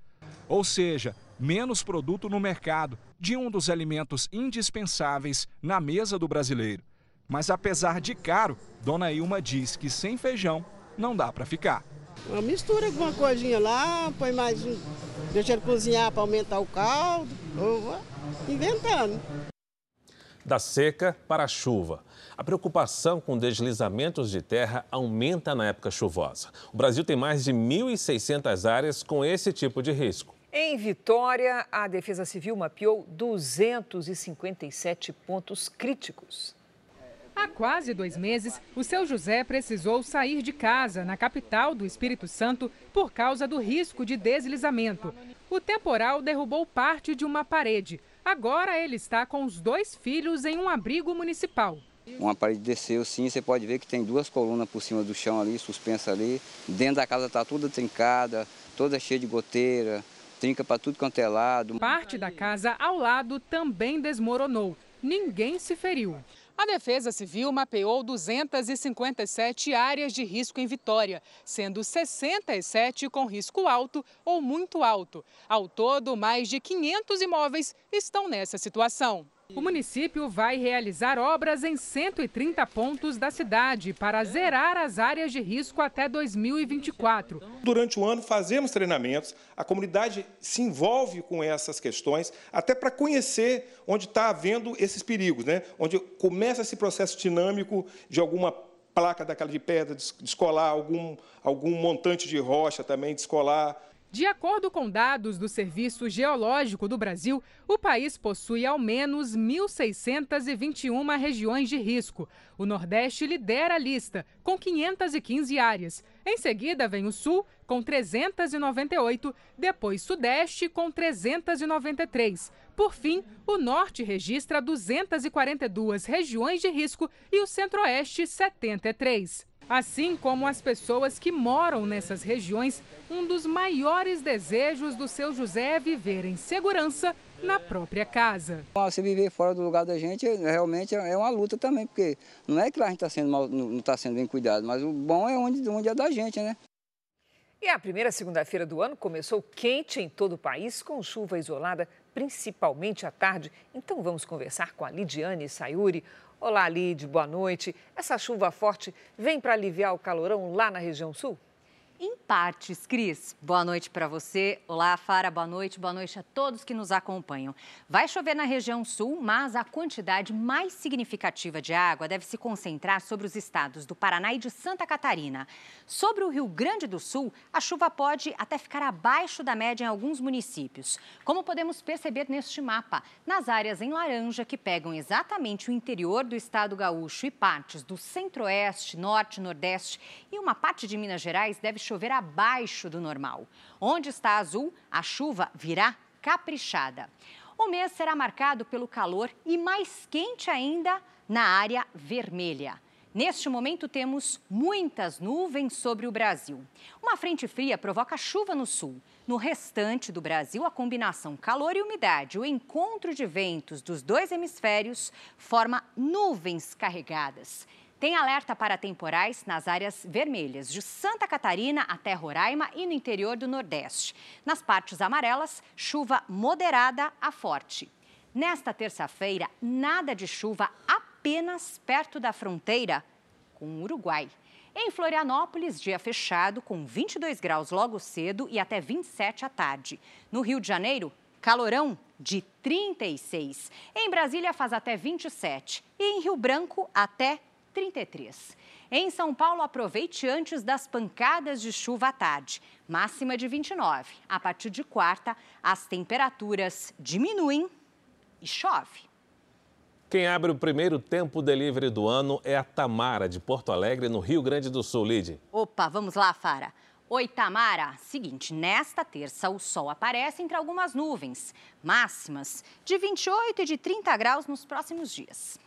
[SPEAKER 34] Ou seja, menos produto no mercado de um dos alimentos indispensáveis na mesa do brasileiro. Mas apesar de caro, Dona Ilma diz que sem feijão não dá para ficar.
[SPEAKER 38] Uma mistura alguma coisinha lá, põe mais um, deixa ele cozinhar para aumentar o caldo, inventando.
[SPEAKER 2] Da seca para a chuva. A preocupação com deslizamentos de terra aumenta na época chuvosa. O Brasil tem mais de 1.600 áreas com esse tipo de risco.
[SPEAKER 3] Em Vitória, a Defesa Civil mapeou 257 pontos críticos.
[SPEAKER 39] Há quase dois meses, o seu José precisou sair de casa, na capital do Espírito Santo, por causa do risco de deslizamento. O temporal derrubou parte de uma parede. Agora ele está com os dois filhos em um abrigo municipal.
[SPEAKER 40] Uma parede desceu sim, você pode ver que tem duas colunas por cima do chão ali, suspensa ali. Dentro da casa está toda trincada, toda cheia de goteira, trinca para tudo quanto é lado.
[SPEAKER 39] Parte da casa ao lado também desmoronou. Ninguém se feriu. A Defesa Civil mapeou 257 áreas de risco em Vitória, sendo 67 com risco alto ou muito alto. Ao todo, mais de 500 imóveis estão nessa situação. O município vai realizar obras em 130 pontos da cidade para zerar as áreas de risco até 2024.
[SPEAKER 41] Durante o ano, fazemos treinamentos, a comunidade se envolve com essas questões, até para conhecer onde está havendo esses perigos, né? onde começa esse processo dinâmico de alguma placa daquela de pedra descolar, algum, algum montante de rocha também descolar.
[SPEAKER 39] De acordo com dados do Serviço Geológico do Brasil, o país possui ao menos 1.621 regiões de risco. O Nordeste lidera a lista, com 515 áreas. Em seguida, vem o Sul, com 398, depois Sudeste, com 393. Por fim, o Norte registra 242 regiões de risco e o Centro-Oeste, 73. Assim como as pessoas que moram nessas regiões, um dos maiores desejos do seu José é viver em segurança na própria casa.
[SPEAKER 40] Se viver fora do lugar da gente, realmente é uma luta também, porque não é que lá a gente está sendo mal, não está sendo bem cuidado, mas o bom é onde, onde é da gente, né?
[SPEAKER 3] E a primeira segunda-feira do ano começou quente em todo o país, com chuva isolada, principalmente à tarde. Então vamos conversar com a Lidiane Sayuri. Olá, Lid, boa noite. Essa chuva forte vem para aliviar o calorão lá na região sul?
[SPEAKER 42] Em partes, Cris. Boa noite para você. Olá, Fara, boa noite. Boa noite a todos que nos acompanham. Vai chover na região sul, mas a quantidade mais significativa de água deve se concentrar sobre os estados do Paraná e de Santa Catarina. Sobre o Rio Grande do Sul, a chuva pode até ficar abaixo da média em alguns municípios. Como podemos perceber neste mapa, nas áreas em laranja que pegam exatamente o interior do estado gaúcho e partes do centro-oeste, norte, nordeste e uma parte de Minas Gerais deve chover chover abaixo do normal. Onde está azul, a chuva virá caprichada. O mês será marcado pelo calor e mais quente ainda na área vermelha. Neste momento, temos muitas nuvens sobre o Brasil. Uma frente fria provoca chuva no sul. No restante do Brasil, a combinação calor e umidade, o encontro de ventos dos dois hemisférios, forma nuvens carregadas. Tem alerta para temporais nas áreas vermelhas, de Santa Catarina até Roraima e no interior do Nordeste. Nas partes amarelas, chuva moderada a forte. Nesta terça-feira, nada de chuva apenas perto da fronteira com o Uruguai. Em Florianópolis, dia fechado, com 22 graus logo cedo e até 27 à tarde. No Rio de Janeiro, calorão de 36. Em Brasília, faz até 27. E em Rio Branco, até 33. Em São Paulo, aproveite antes das pancadas de chuva à tarde. Máxima de 29. A partir de quarta, as temperaturas diminuem e chove.
[SPEAKER 2] Quem abre o primeiro tempo delivery do ano é a Tamara, de Porto Alegre, no Rio Grande do Sul, Lide.
[SPEAKER 42] Opa, vamos lá, Fara. Oi, Tamara. Seguinte, nesta terça o sol aparece entre algumas nuvens. Máximas de 28 e de 30 graus nos próximos dias.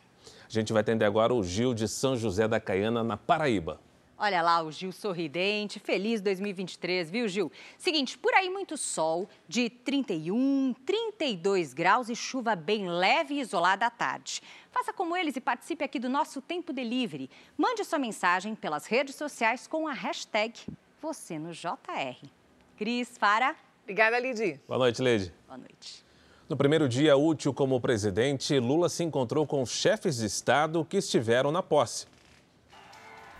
[SPEAKER 2] A gente vai atender agora o Gil de São José da Caiana, na Paraíba.
[SPEAKER 42] Olha lá o Gil sorridente, feliz 2023, viu, Gil? Seguinte, por aí muito sol, de 31, 32 graus e chuva bem leve e isolada à tarde. Faça como eles e participe aqui do nosso Tempo Delivery. Mande sua mensagem pelas redes sociais com a hashtag você no JR. Cris, Fara.
[SPEAKER 3] Obrigada, Lidy.
[SPEAKER 2] Boa noite, Lidy.
[SPEAKER 42] Boa noite.
[SPEAKER 2] No primeiro dia útil como presidente, Lula se encontrou com chefes de Estado que estiveram na posse.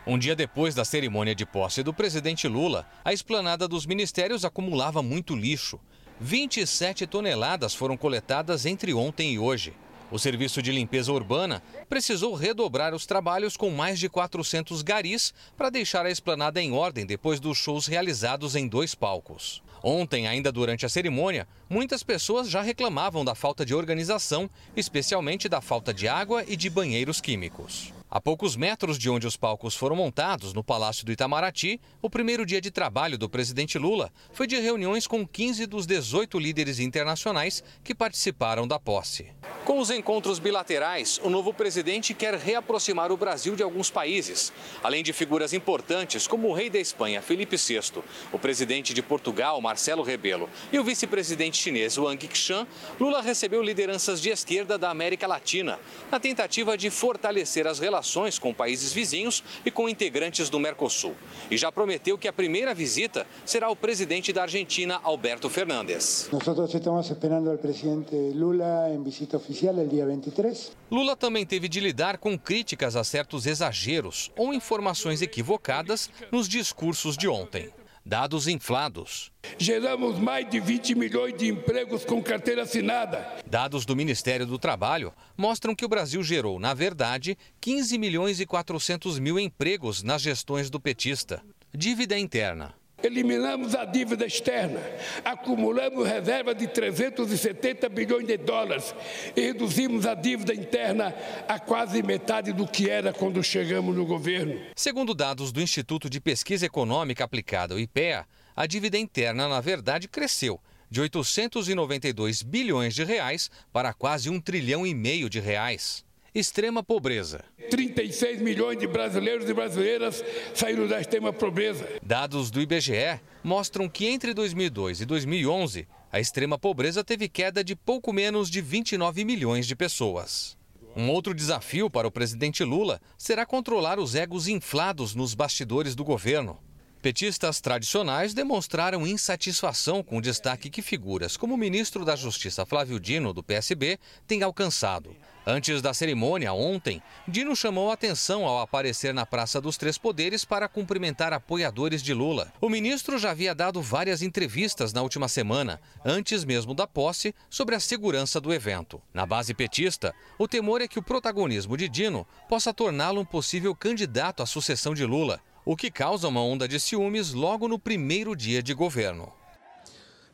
[SPEAKER 43] Um dia depois da cerimônia de posse do presidente Lula, a esplanada dos ministérios acumulava muito lixo. 27 toneladas foram coletadas entre ontem e hoje. O serviço de limpeza urbana precisou redobrar os trabalhos com mais de 400 garis para deixar a esplanada em ordem depois dos shows realizados em dois palcos. Ontem, ainda durante a cerimônia, muitas pessoas já reclamavam da falta de organização, especialmente da falta de água e de banheiros químicos. A poucos metros de onde os palcos foram montados, no Palácio do Itamaraty, o primeiro dia de trabalho do presidente Lula foi de reuniões com 15 dos 18 líderes internacionais que participaram da posse. Com os encontros bilaterais, o novo presidente quer reaproximar o Brasil de alguns países, além de figuras importantes como o rei da Espanha, Felipe VI, o presidente de Portugal, Marcelo Rebelo, e o vice-presidente chinês, Wang Qishan. Lula recebeu lideranças de esquerda da América Latina, na tentativa de fortalecer as relações com países vizinhos e com integrantes do Mercosul. E já prometeu que a primeira visita será ao presidente da Argentina, Alberto Fernandes.
[SPEAKER 44] Nós estamos esperando o presidente Lula em visita oficial el dia 23.
[SPEAKER 43] Lula também teve de lidar com críticas a certos exageros ou informações equivocadas nos discursos de ontem. Dados inflados.
[SPEAKER 45] Geramos mais de 20 milhões de empregos com carteira assinada.
[SPEAKER 43] Dados do Ministério do Trabalho mostram que o Brasil gerou, na verdade, 15 milhões e 400 mil empregos nas gestões do petista. Dívida interna.
[SPEAKER 45] Eliminamos a dívida externa, acumulamos reserva de 370 bilhões de dólares e reduzimos a dívida interna a quase metade do que era quando chegamos no governo.
[SPEAKER 43] Segundo dados do Instituto de Pesquisa Econômica Aplicada, o IPEA, a dívida interna, na verdade, cresceu de 892 bilhões de reais para quase um trilhão e meio de reais extrema pobreza.
[SPEAKER 45] 36 milhões de brasileiros e brasileiras saíram da extrema pobreza.
[SPEAKER 43] Dados do IBGE mostram que entre 2002 e 2011, a extrema pobreza teve queda de pouco menos de 29 milhões de pessoas. Um outro desafio para o presidente Lula será controlar os egos inflados nos bastidores do governo. Petistas tradicionais demonstraram insatisfação com o destaque que figuras como o ministro da Justiça Flávio Dino, do PSB, têm alcançado. Antes da cerimônia, ontem, Dino chamou atenção ao aparecer na Praça dos Três Poderes para cumprimentar apoiadores de Lula. O ministro já havia dado várias entrevistas na última semana, antes mesmo da posse, sobre a segurança do evento. Na base petista, o temor é que o protagonismo de Dino possa torná-lo um possível candidato à sucessão de Lula o que causa uma onda de ciúmes logo no primeiro dia de governo.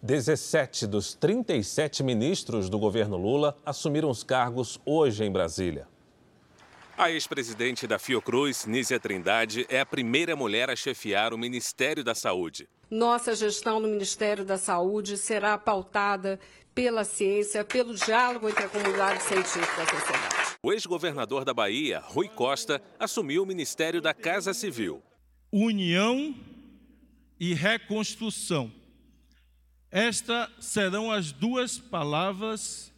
[SPEAKER 2] 17 dos 37 ministros do governo Lula assumiram os cargos hoje em Brasília.
[SPEAKER 46] A ex-presidente da Fiocruz, Nízia Trindade, é a primeira mulher a chefiar o Ministério da Saúde.
[SPEAKER 47] Nossa gestão no Ministério da Saúde será pautada pela ciência, pelo diálogo entre a comunidade científica e a sociedade.
[SPEAKER 46] O ex-governador da Bahia, Rui Costa, assumiu o Ministério da Casa Civil
[SPEAKER 48] união e reconstrução. Estas serão as duas palavras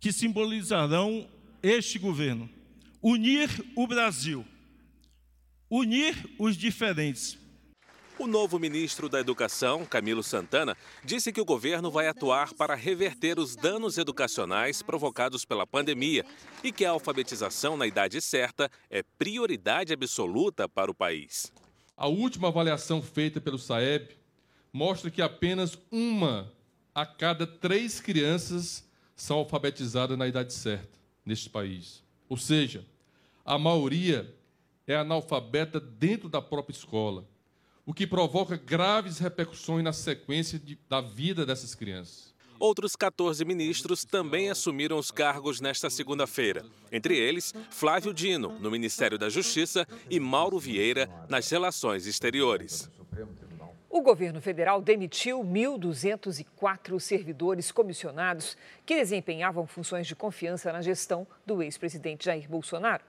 [SPEAKER 48] que simbolizarão este governo. Unir o Brasil, unir os diferentes.
[SPEAKER 46] O novo ministro da Educação, Camilo Santana, disse que o governo vai atuar para reverter os danos educacionais provocados pela pandemia e que a alfabetização na idade certa é prioridade absoluta para o país.
[SPEAKER 49] A última avaliação feita pelo SAEB mostra que apenas uma a cada três crianças são alfabetizadas na idade certa neste país. Ou seja, a maioria é analfabeta dentro da própria escola o que provoca graves repercussões na sequência de, da vida dessas crianças.
[SPEAKER 46] Outros 14 ministros também assumiram os cargos nesta segunda-feira. Entre eles, Flávio Dino, no Ministério da Justiça, e Mauro Vieira, nas Relações Exteriores.
[SPEAKER 3] O governo federal demitiu 1.204 servidores comissionados que desempenhavam funções de confiança na gestão do ex-presidente Jair Bolsonaro.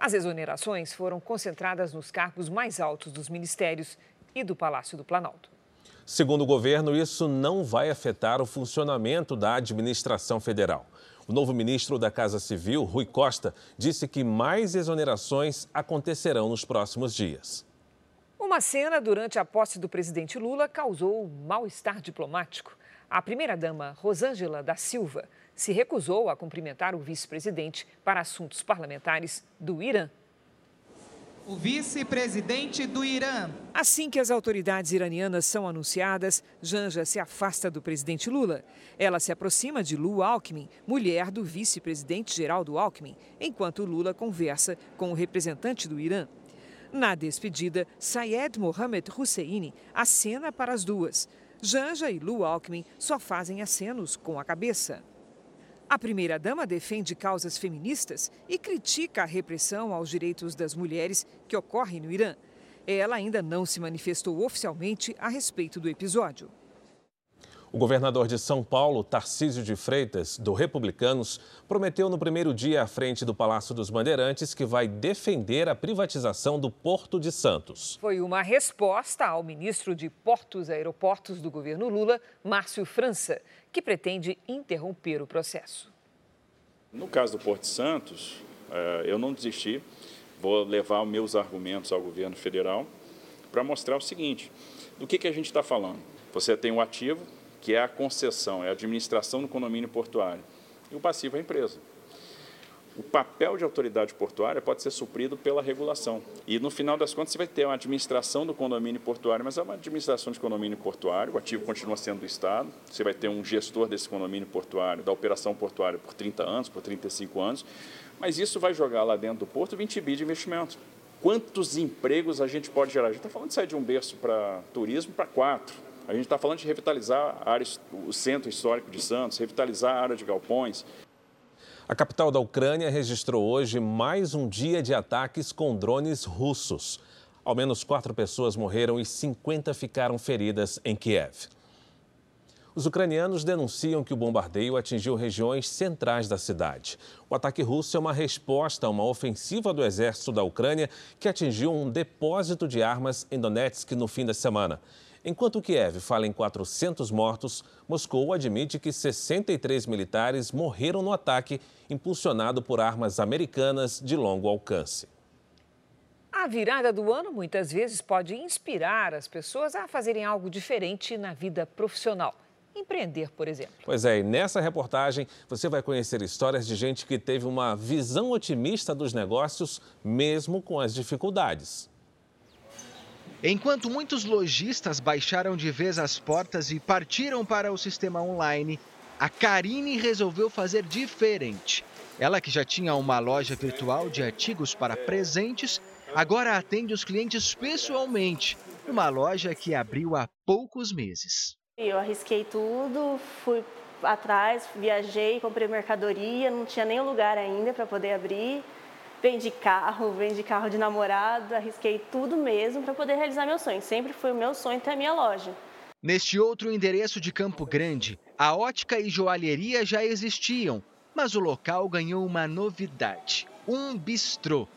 [SPEAKER 3] As exonerações foram concentradas nos cargos mais altos dos ministérios e do Palácio do Planalto.
[SPEAKER 2] Segundo o governo, isso não vai afetar o funcionamento da administração federal. O novo ministro da Casa Civil, Rui Costa, disse que mais exonerações acontecerão nos próximos dias.
[SPEAKER 3] Uma cena durante a posse do presidente Lula causou mal-estar diplomático. A primeira-dama, Rosângela da Silva, se recusou a cumprimentar o vice-presidente para assuntos parlamentares do Irã
[SPEAKER 50] o vice-presidente do Irã.
[SPEAKER 3] Assim que as autoridades iranianas são anunciadas, Janja se afasta do presidente Lula. Ela se aproxima de Lu Alckmin, mulher do vice-presidente Geraldo Alckmin, enquanto Lula conversa com o representante do Irã. Na despedida, Sayed Mohamed Husseini acena para as duas. Janja e Lu Alckmin só fazem acenos com a cabeça. A primeira-dama defende causas feministas e critica a repressão aos direitos das mulheres que ocorre no Irã. Ela ainda não se manifestou oficialmente a respeito do episódio.
[SPEAKER 2] O governador de São Paulo, Tarcísio de Freitas, do Republicanos, prometeu no primeiro dia à frente do Palácio dos Bandeirantes que vai defender a privatização do Porto de Santos.
[SPEAKER 3] Foi uma resposta ao ministro de Portos e Aeroportos do governo Lula, Márcio França, que pretende interromper o processo.
[SPEAKER 6] No caso do Porto de Santos, eh, eu não desisti, vou levar meus argumentos ao governo federal para mostrar o seguinte: do que, que a gente está falando? Você tem um ativo, que é a concessão, é a administração do condomínio portuário. E o passivo é a empresa. O papel de autoridade portuária pode ser suprido pela regulação. E, no final das contas, você vai ter uma administração do condomínio portuário, mas é uma administração de condomínio portuário, o ativo continua sendo do Estado, você vai ter um gestor desse condomínio portuário, da operação portuária, por 30 anos, por 35 anos, mas isso vai jogar lá dentro do porto 20 bi de investimento. Quantos empregos a gente pode gerar? A gente está falando de sair de um berço para turismo para quatro a gente está falando de revitalizar área, o centro histórico de Santos, revitalizar a área de galpões.
[SPEAKER 2] A capital da Ucrânia registrou hoje mais um dia de ataques com drones russos. Ao menos quatro pessoas morreram e 50 ficaram feridas em Kiev. Os ucranianos denunciam que o bombardeio atingiu regiões centrais da cidade. O ataque russo é uma resposta a uma ofensiva do exército da Ucrânia que atingiu um depósito de armas em Donetsk no fim da semana. Enquanto Kiev fala em 400 mortos, Moscou admite que 63 militares morreram no ataque impulsionado por armas americanas de longo alcance.
[SPEAKER 3] A virada do ano muitas vezes pode inspirar as pessoas a fazerem algo diferente na vida profissional. Empreender, por exemplo.
[SPEAKER 2] Pois é, e nessa reportagem você vai conhecer histórias de gente que teve uma visão otimista dos negócios, mesmo com as dificuldades.
[SPEAKER 51] Enquanto muitos lojistas baixaram de vez as portas e partiram para o sistema online, a Karine resolveu fazer diferente. Ela, que já tinha uma loja virtual de artigos para presentes, agora atende os clientes pessoalmente, numa loja que abriu há poucos meses.
[SPEAKER 52] Eu arrisquei tudo, fui atrás, viajei, comprei mercadoria, não tinha nem lugar ainda para poder abrir. Vendi carro, vendi carro de namorado, arrisquei tudo mesmo para poder realizar meu sonho. Sempre foi o meu sonho ter a minha loja.
[SPEAKER 51] Neste outro endereço de Campo Grande, a ótica e joalheria já existiam, mas o local ganhou uma novidade: um bistrô.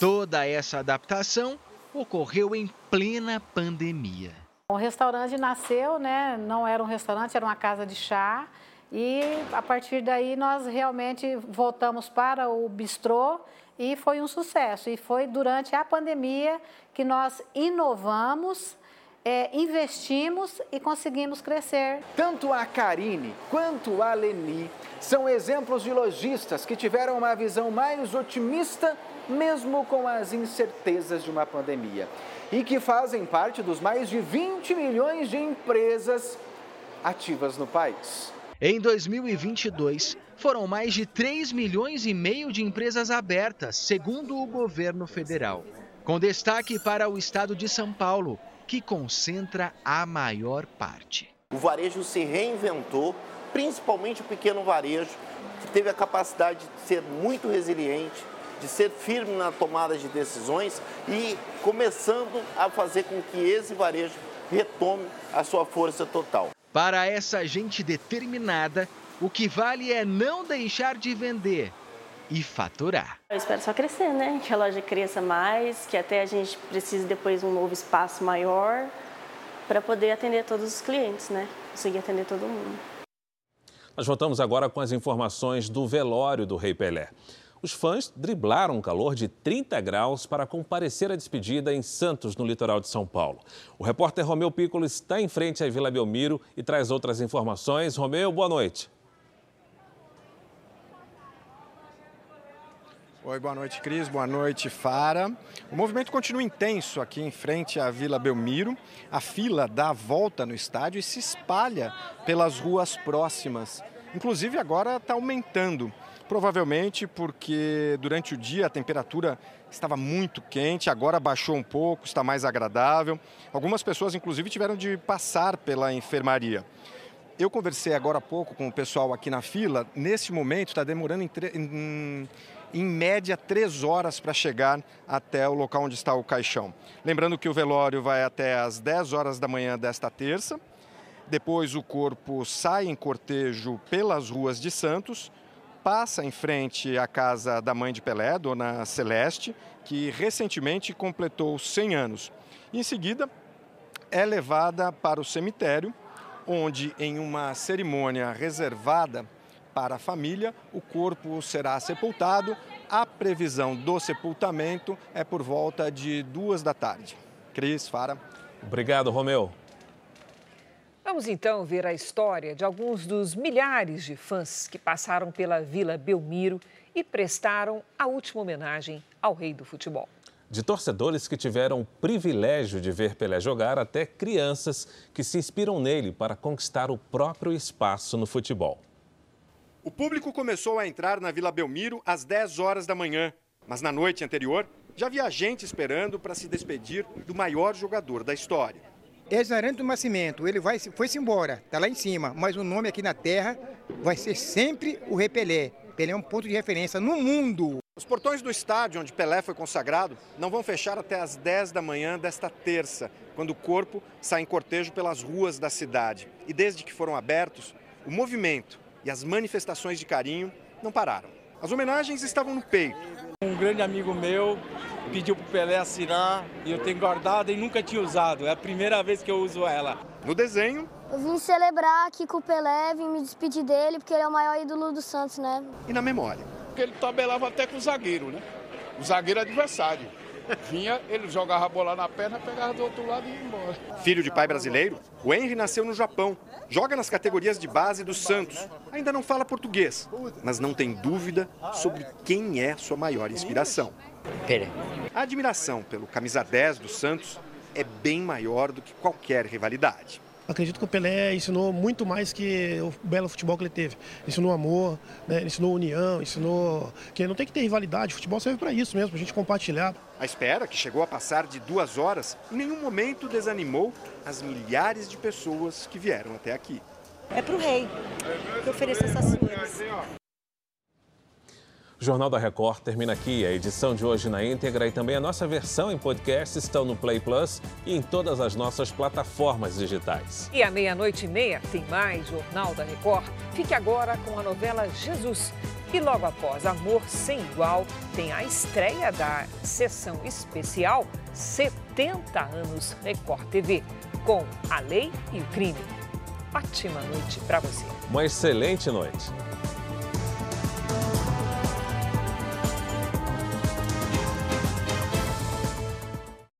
[SPEAKER 51] Toda essa adaptação ocorreu em plena pandemia.
[SPEAKER 53] O restaurante nasceu, né? Não era um restaurante, era uma casa de chá. E a partir daí nós realmente voltamos para o bistrô e foi um sucesso. E foi durante a pandemia que nós inovamos, é, investimos e conseguimos crescer.
[SPEAKER 51] Tanto a Karine quanto a Leni são exemplos de lojistas que tiveram uma visão mais otimista, mesmo com as incertezas de uma pandemia. E que fazem parte dos mais de 20 milhões de empresas ativas no país. Em 2022, foram mais de 3 milhões e meio de empresas abertas, segundo o governo federal, com destaque para o estado de São Paulo, que concentra a maior parte.
[SPEAKER 54] O varejo se reinventou, principalmente o pequeno varejo, que teve a capacidade de ser muito resiliente, de ser firme na tomada de decisões e começando a fazer com que esse varejo retome a sua força total.
[SPEAKER 51] Para essa gente determinada, o que vale é não deixar de vender e faturar.
[SPEAKER 52] Eu espero só crescer, né? Que a loja cresça mais, que até a gente precise depois de um novo espaço maior para poder atender todos os clientes, né? Conseguir atender todo mundo.
[SPEAKER 2] Nós voltamos agora com as informações do velório do Rei Pelé. Os fãs driblaram um calor de 30 graus para comparecer à despedida em Santos, no litoral de São Paulo. O repórter Romeu Piccolo está em frente à Vila Belmiro e traz outras informações. Romeu, boa noite.
[SPEAKER 22] Oi, boa noite, Cris. Boa noite, Fara. O movimento continua intenso aqui em frente à Vila Belmiro. A fila dá a volta no estádio e se espalha pelas ruas próximas. Inclusive, agora está aumentando. Provavelmente porque durante o dia a temperatura estava muito quente, agora baixou um pouco, está mais agradável. Algumas pessoas, inclusive, tiveram de passar pela enfermaria. Eu conversei agora há pouco com o pessoal aqui na fila. Nesse momento está demorando em, em média três horas para chegar até o local onde está o caixão. Lembrando que o velório vai até às 10 horas da manhã desta terça Depois o corpo sai em cortejo pelas ruas de Santos, passa em frente à casa da mãe de Pelé, Dona Celeste, que recentemente completou 100 anos. Em seguida, é levada para o cemitério, onde, em uma cerimônia reservada para a família, o corpo será sepultado. A previsão do sepultamento é por volta de duas da tarde. Cris, Fara.
[SPEAKER 2] Obrigado, Romeu.
[SPEAKER 3] Vamos então ver a história de alguns dos milhares de fãs que passaram pela Vila Belmiro e prestaram a última homenagem ao rei do futebol.
[SPEAKER 2] De torcedores que tiveram o privilégio de ver Pelé jogar até crianças que se inspiram nele para conquistar o próprio espaço no futebol.
[SPEAKER 22] O público começou a entrar na Vila Belmiro às 10 horas da manhã, mas na noite anterior já havia gente esperando para se despedir do maior jogador da história.
[SPEAKER 55] Exarante do Nascimento, ele vai, foi-se embora, está lá em cima, mas o nome aqui na terra vai ser sempre o Rei Pelé. Pelé é um ponto de referência no mundo.
[SPEAKER 22] Os portões do estádio onde Pelé foi consagrado não vão fechar até às 10 da manhã desta terça, quando o corpo sai em cortejo pelas ruas da cidade. E desde que foram abertos, o movimento e as manifestações de carinho não pararam. As homenagens estavam no peito.
[SPEAKER 56] Um grande amigo meu pediu para o Pelé assinar e eu tenho guardado e nunca tinha usado. É a primeira vez que eu uso ela.
[SPEAKER 22] No desenho.
[SPEAKER 57] Eu vim celebrar aqui com o Pelé, vim me despedir dele, porque ele é o maior ídolo do Santos, né?
[SPEAKER 22] E na memória.
[SPEAKER 58] Porque ele tabelava até com o zagueiro, né? O zagueiro adversário. Vinha, ele jogava a bola na perna, pegava do outro lado e ia embora.
[SPEAKER 22] Filho de pai brasileiro, o Henry nasceu no Japão. Joga nas categorias de base do Santos. Ainda não fala português, mas não tem dúvida sobre quem é sua maior inspiração.
[SPEAKER 59] Pelé.
[SPEAKER 22] A admiração pelo camisa 10 do Santos é bem maior do que qualquer rivalidade.
[SPEAKER 60] Acredito que o Pelé ensinou muito mais que o belo futebol que ele teve. Ensinou amor, né? ensinou união, ensinou que não tem que ter rivalidade. O futebol serve para isso mesmo, para a gente compartilhar.
[SPEAKER 22] A espera, que chegou a passar de duas horas, em nenhum momento desanimou as milhares de pessoas que vieram até aqui.
[SPEAKER 61] É para o rei que oferecer essas flores.
[SPEAKER 2] O Jornal da Record termina aqui. A edição de hoje na íntegra e também a nossa versão em podcast estão no Play Plus e em todas as nossas plataformas digitais.
[SPEAKER 3] E à meia-noite e meia tem mais Jornal da Record. Fique agora com a novela Jesus. E logo após Amor Sem Igual, tem a estreia da sessão especial 70 anos Record TV, com A Lei e o Crime. Ótima noite para você.
[SPEAKER 2] Uma excelente noite.